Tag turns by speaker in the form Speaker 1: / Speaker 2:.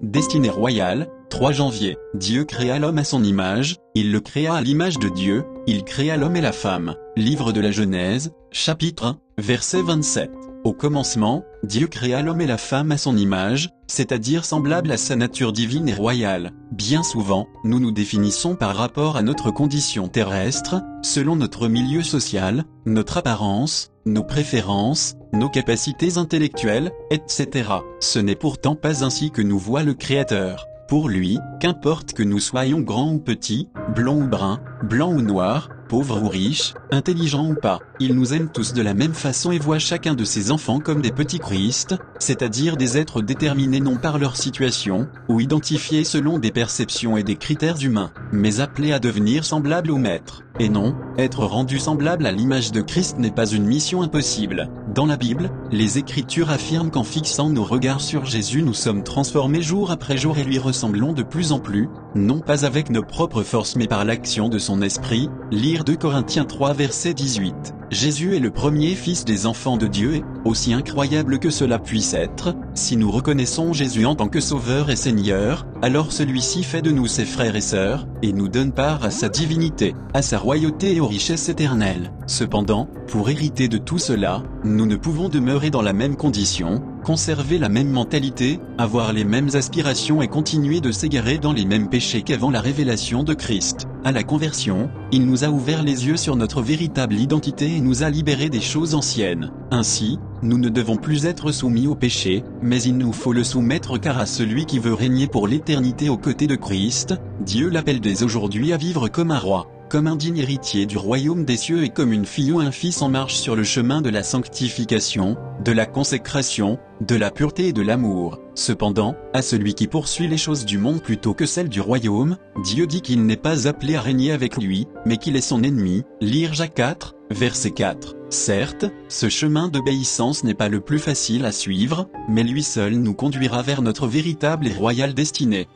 Speaker 1: destinée royale, 3 janvier, Dieu créa l'homme à son image, il le créa à l'image de Dieu, il créa l'homme et la femme. Livre de la Genèse, chapitre 1, verset 27. Au commencement, Dieu créa l'homme et la femme à son image, c'est-à-dire semblable à sa nature divine et royale. Bien souvent, nous nous définissons par rapport à notre condition terrestre, selon notre milieu social, notre apparence, nos préférences, nos capacités intellectuelles, etc. Ce n'est pourtant pas ainsi que nous voit le Créateur. Pour lui, qu'importe que nous soyons grands ou petits, blonds ou bruns, blancs ou noirs, pauvres ou riches, intelligents ou pas, il nous aime tous de la même façon et voit chacun de ses enfants comme des petits Christ, c'est-à-dire des êtres déterminés non par leur situation, ou identifiés selon des perceptions et des critères humains, mais appelés à devenir semblables au Maître. Et non, être rendu semblable à l'image de Christ n'est pas une mission impossible. Dans la Bible, les Écritures affirment qu'en fixant nos regards sur Jésus nous sommes transformés jour après jour et lui ressemblons de plus en plus, non pas avec nos propres forces mais par l'action de son esprit, lire 2 Corinthiens 3 verset 18. Jésus est le premier fils des enfants de Dieu et, aussi incroyable que cela puisse être, si nous reconnaissons Jésus en tant que Sauveur et Seigneur, alors celui-ci fait de nous ses frères et sœurs, et nous donne part à sa divinité, à sa royauté et aux richesses éternelles. Cependant, pour hériter de tout cela, nous ne pouvons demeurer dans la même condition, conserver la même mentalité, avoir les mêmes aspirations et continuer de s'égarer dans les mêmes péchés qu'avant la révélation de Christ. À la conversion, il nous a ouvert les yeux sur notre véritable identité et nous a libérés des choses anciennes. Ainsi, nous ne devons plus être soumis au péché, mais il nous faut le soumettre car à celui qui veut régner pour l'éternité aux côtés de Christ, Dieu l'appelle dès aujourd'hui à vivre comme un roi comme un digne héritier du royaume des cieux et comme une fille ou un fils en marche sur le chemin de la sanctification, de la consécration, de la pureté et de l'amour. Cependant, à celui qui poursuit les choses du monde plutôt que celles du royaume, Dieu dit qu'il n'est pas appelé à régner avec lui, mais qu'il est son ennemi. Lire Jacques 4, verset 4. Certes, ce chemin d'obéissance n'est pas le plus facile à suivre, mais lui seul nous conduira vers notre véritable et royale destinée.